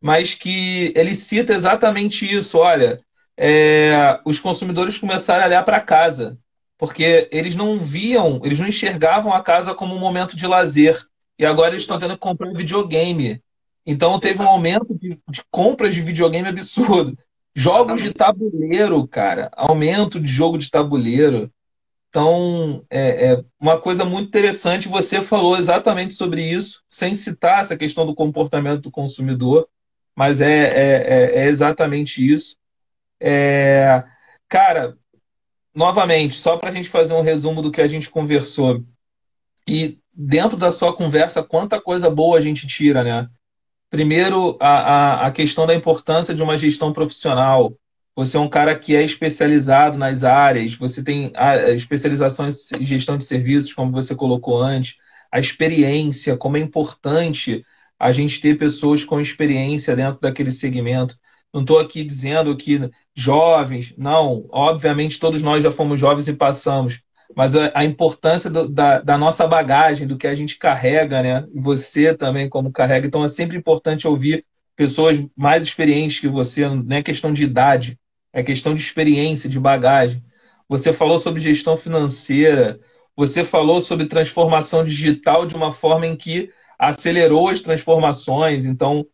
mas que ele cita exatamente isso. Olha, é, os consumidores começaram a olhar para casa, porque eles não viam, eles não enxergavam a casa como um momento de lazer. E agora eles estão tendo que comprar um videogame. Então teve um aumento de, de compras de videogame absurdo. Jogos de tabuleiro, cara. Aumento de jogo de tabuleiro. Então, é, é, uma coisa muito interessante. Você falou exatamente sobre isso, sem citar essa questão do comportamento do consumidor, mas é, é, é, é exatamente isso. É, cara, novamente, só para a gente fazer um resumo do que a gente conversou. E dentro da sua conversa, quanta coisa boa a gente tira, né? Primeiro, a, a, a questão da importância de uma gestão profissional. Você é um cara que é especializado nas áreas, você tem a especialização em gestão de serviços, como você colocou antes, a experiência, como é importante a gente ter pessoas com experiência dentro daquele segmento. Não estou aqui dizendo que jovens, não, obviamente todos nós já fomos jovens e passamos, mas a, a importância do, da, da, nossa bagagem, do que a gente carrega, né? Você também como carrega. Então é sempre importante ouvir pessoas mais experientes que você, não é questão de idade, é questão de experiência, de bagagem. Você falou sobre gestão financeira, você falou sobre transformação digital de uma forma em que acelerou as transformações, então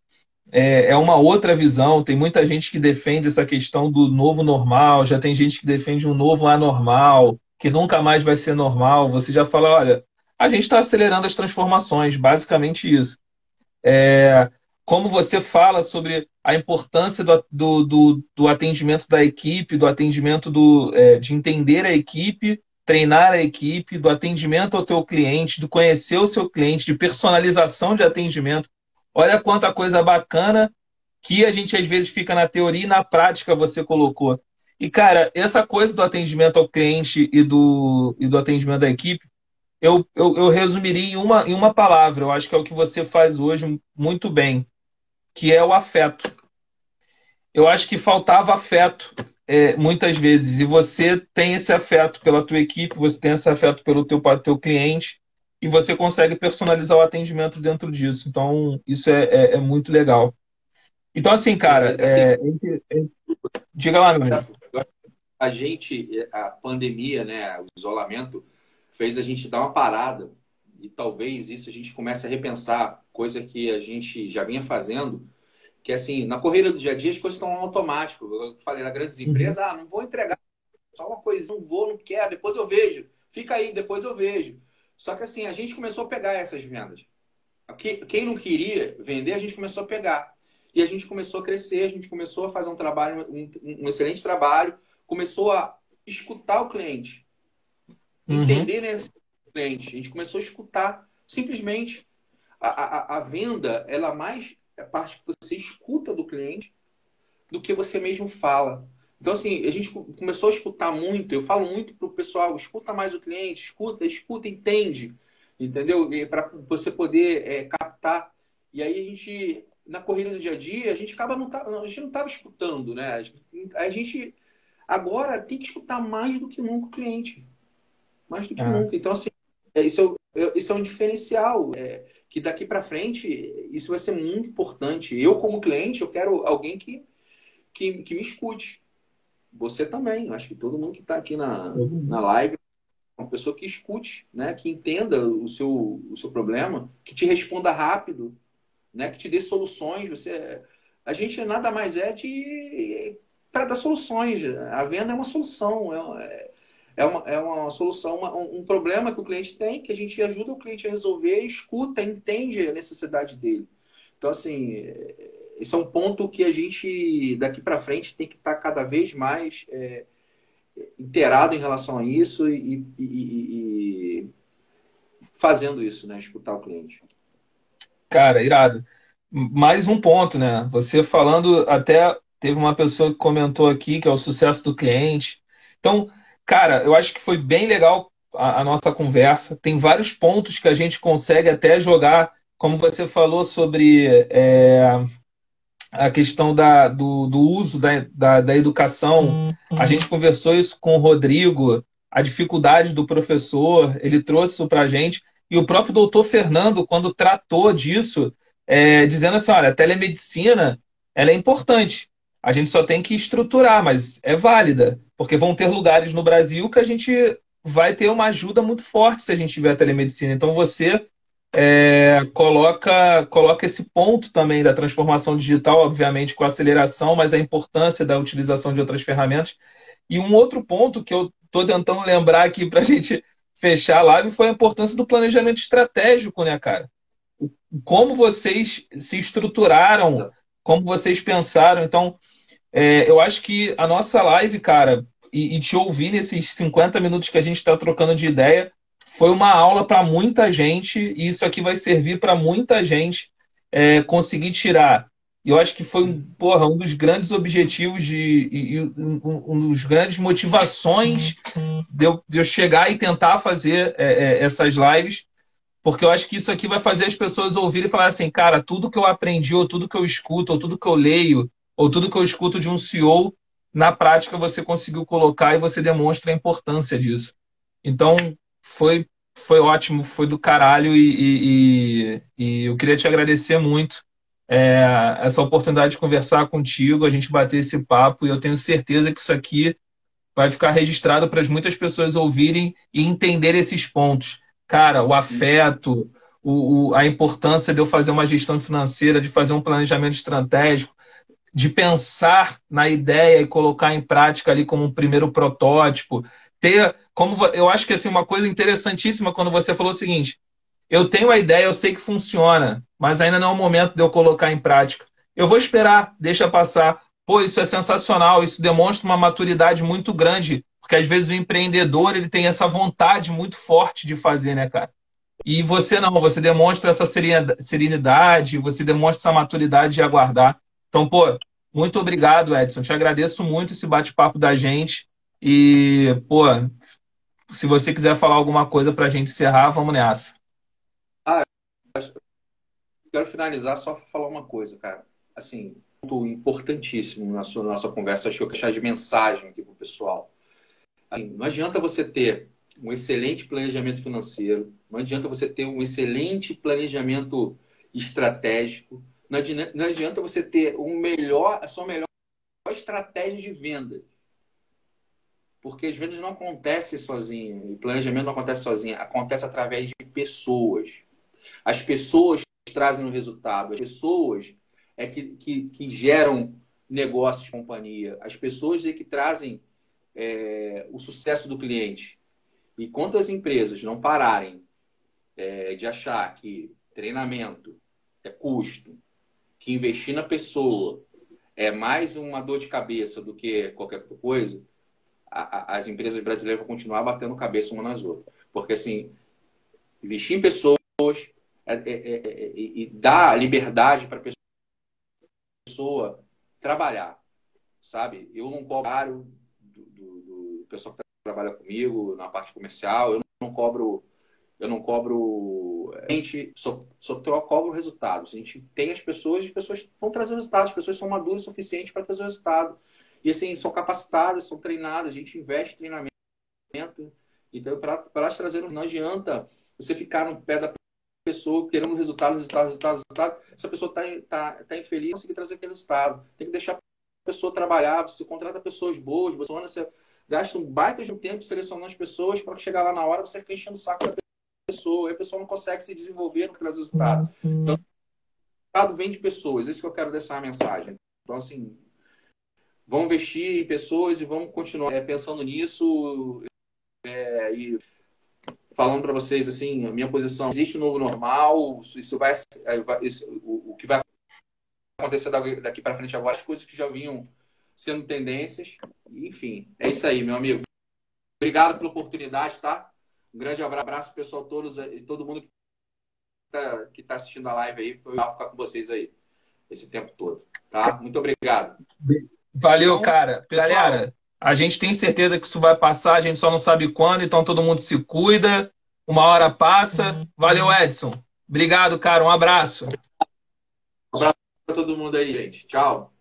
é, é uma outra visão. Tem muita gente que defende essa questão do novo normal, já tem gente que defende um novo anormal que nunca mais vai ser normal, você já fala, olha, a gente está acelerando as transformações, basicamente isso. É, como você fala sobre a importância do, do, do, do atendimento da equipe, do atendimento do, é, de entender a equipe, treinar a equipe, do atendimento ao teu cliente, do conhecer o seu cliente, de personalização de atendimento. Olha quanta coisa bacana que a gente às vezes fica na teoria e na prática você colocou. E, cara, essa coisa do atendimento ao cliente e do, e do atendimento da equipe, eu, eu, eu resumiria em uma, em uma palavra. Eu acho que é o que você faz hoje muito bem, que é o afeto. Eu acho que faltava afeto é, muitas vezes. E você tem esse afeto pela tua equipe, você tem esse afeto pelo teu, teu cliente, e você consegue personalizar o atendimento dentro disso. Então, isso é, é, é muito legal. Então, assim, cara, assim, é, é diga lá, meu amigo a gente, a pandemia, né, o isolamento, fez a gente dar uma parada e talvez isso a gente comece a repensar, coisa que a gente já vinha fazendo, que assim, na correria do dia a dia as coisas estão automático. Eu falei na grandes uhum. empresas, uhum. ah, não vou entregar só uma coisa, não vou, não quero, depois eu vejo. Fica aí, depois eu vejo. Só que assim, a gente começou a pegar essas vendas. Quem não queria vender, a gente começou a pegar. E a gente começou a crescer, a gente começou a fazer um trabalho, um, um excelente trabalho, começou a escutar o cliente, uhum. entender esse cliente. A gente começou a escutar simplesmente a, a, a venda, ela mais é a parte que você escuta do cliente do que você mesmo fala. Então, assim, a gente começou a escutar muito. Eu falo muito para o pessoal: escuta mais o cliente, escuta, escuta, entende. Entendeu? Para você poder é, captar. E aí a gente na corrida do dia a dia, a gente acaba não tá, a gente não estava escutando, né? A gente agora tem que escutar mais do que nunca o cliente. Mais do que é. nunca. Então, assim, é, isso é, isso é um diferencial. É, que daqui para frente isso vai ser muito importante. Eu, como cliente, eu quero alguém que, que, que me escute. Você também. Acho que todo mundo que está aqui na, na live uma pessoa que escute, né? que entenda o seu, o seu problema, que te responda rápido, né? que te dê soluções. Você, a gente nada mais é de para dar soluções. A venda é uma solução, é, é, uma, é uma solução, uma, um problema que o cliente tem, que a gente ajuda o cliente a resolver, escuta, entende a necessidade dele. Então, assim, esse é um ponto que a gente, daqui para frente, tem que estar tá cada vez mais é, inteirado em relação a isso e, e, e, fazendo isso, né? Escutar o cliente. Cara, irado. Mais um ponto, né? Você falando, até teve uma pessoa que comentou aqui que é o sucesso do cliente. Então, cara, eu acho que foi bem legal a, a nossa conversa. Tem vários pontos que a gente consegue até jogar, como você falou sobre é, a questão da, do, do uso da, da, da, educação. A gente conversou isso com o Rodrigo, a dificuldade do professor, ele trouxe isso para a gente. E o próprio doutor Fernando, quando tratou disso, é, dizendo assim: olha, a telemedicina ela é importante. A gente só tem que estruturar, mas é válida, porque vão ter lugares no Brasil que a gente vai ter uma ajuda muito forte se a gente tiver a telemedicina. Então você é, coloca, coloca esse ponto também da transformação digital, obviamente com a aceleração, mas a importância da utilização de outras ferramentas. E um outro ponto que eu estou tentando lembrar aqui para a gente fechar a live foi a importância do planejamento estratégico, né, cara? Como vocês se estruturaram, como vocês pensaram. Então, é, eu acho que a nossa live, cara, e, e te ouvir nesses 50 minutos que a gente está trocando de ideia, foi uma aula para muita gente e isso aqui vai servir para muita gente é, conseguir tirar. E eu acho que foi porra, um dos grandes objetivos de, e, um, um dos grandes motivações de eu, de eu, chegar e tentar fazer é, é, essas lives, porque eu acho que isso aqui vai fazer as pessoas ouvirem e falar assim, cara, tudo que eu aprendi, ou tudo que eu escuto, ou tudo que eu leio, ou tudo que eu escuto de um CEO, na prática você conseguiu colocar e você demonstra a importância disso. Então, foi, foi ótimo, foi do caralho e, e, e eu queria te agradecer muito é, essa oportunidade de conversar contigo, a gente bater esse papo e eu tenho certeza que isso aqui vai ficar registrado para muitas pessoas ouvirem e entender esses pontos. Cara, o afeto, o, o, a importância de eu fazer uma gestão financeira, de fazer um planejamento estratégico, de pensar na ideia e colocar em prática ali como um primeiro protótipo, ter como eu acho que assim uma coisa interessantíssima quando você falou o seguinte: eu tenho a ideia, eu sei que funciona, mas ainda não é o momento de eu colocar em prática. Eu vou esperar, deixa passar. Pô, isso é sensacional, isso demonstra uma maturidade muito grande, porque às vezes o empreendedor ele tem essa vontade muito forte de fazer, né, cara? E você não, você demonstra essa serenidade, você demonstra essa maturidade de aguardar. Então, pô, muito obrigado, Edson. Te agradeço muito esse bate-papo da gente. E, pô, se você quiser falar alguma coisa para a gente encerrar, vamos nessa. Ah, quero finalizar só falar uma coisa, cara. Assim, ponto importantíssimo na sua nossa conversa, acho que eu deixar de mensagem aqui pro pessoal. Assim, não adianta você ter um excelente planejamento financeiro, não adianta você ter um excelente planejamento estratégico, não adianta, não adianta você ter um melhor, a sua melhor estratégia de venda porque as vendas não acontecem sozinhas, e planejamento não acontece sozinho, acontece através de pessoas. As pessoas trazem o resultado, as pessoas é que, que, que geram negócios companhia, as pessoas é que trazem é, o sucesso do cliente. E quantas empresas não pararem é, de achar que treinamento é custo, que investir na pessoa é mais uma dor de cabeça do que qualquer coisa, as empresas brasileiras vão continuar batendo cabeça uma nas outras. Porque, assim, investir em pessoas é, é, é, é e dar liberdade para a pessoa trabalhar, sabe? Eu não cobro do, do, do pessoal que trabalha comigo na parte comercial, eu não cobro, eu não cobro a gente só, só cobra resultados. A gente tem as pessoas, as pessoas vão trazer resultados, as pessoas são maduras o suficiente para trazer o resultado. E assim, são capacitadas, são treinadas, a gente investe em treinamento. Então, para elas trazerem, não adianta você ficar no pé da pessoa querendo resultado, resultado, resultado, resultado. Essa pessoa está tá, tá infeliz, não conseguir trazer aquele resultado. Tem que deixar a pessoa trabalhar, você contrata pessoas boas, você, você gasta um baita de um tempo selecionando as pessoas para chegar lá na hora você fica enchendo o saco da pessoa, e a pessoa não consegue se desenvolver, não trazer resultado. Então, o resultado vem de pessoas, é isso que eu quero deixar a mensagem. Então, assim, vamos investir em pessoas e vamos continuar é, pensando nisso é, e falando para vocês assim, a minha posição, existe um novo normal, isso vai, é, isso, o, o, que vai acontecer daqui para frente agora, as coisas que já vinham sendo tendências, enfim, é isso aí, meu amigo. Obrigado pela oportunidade, tá? Um grande abraço, pessoal, todos e todo mundo que está tá assistindo a live aí. Foi legal ficar com vocês aí esse tempo todo, tá? Muito obrigado. Valeu, cara. Pessoal, Galera, a gente tem certeza que isso vai passar, a gente só não sabe quando, então todo mundo se cuida. Uma hora passa. Valeu, Edson. Obrigado, cara. Um abraço. Um abraço para todo mundo aí, gente. Tchau.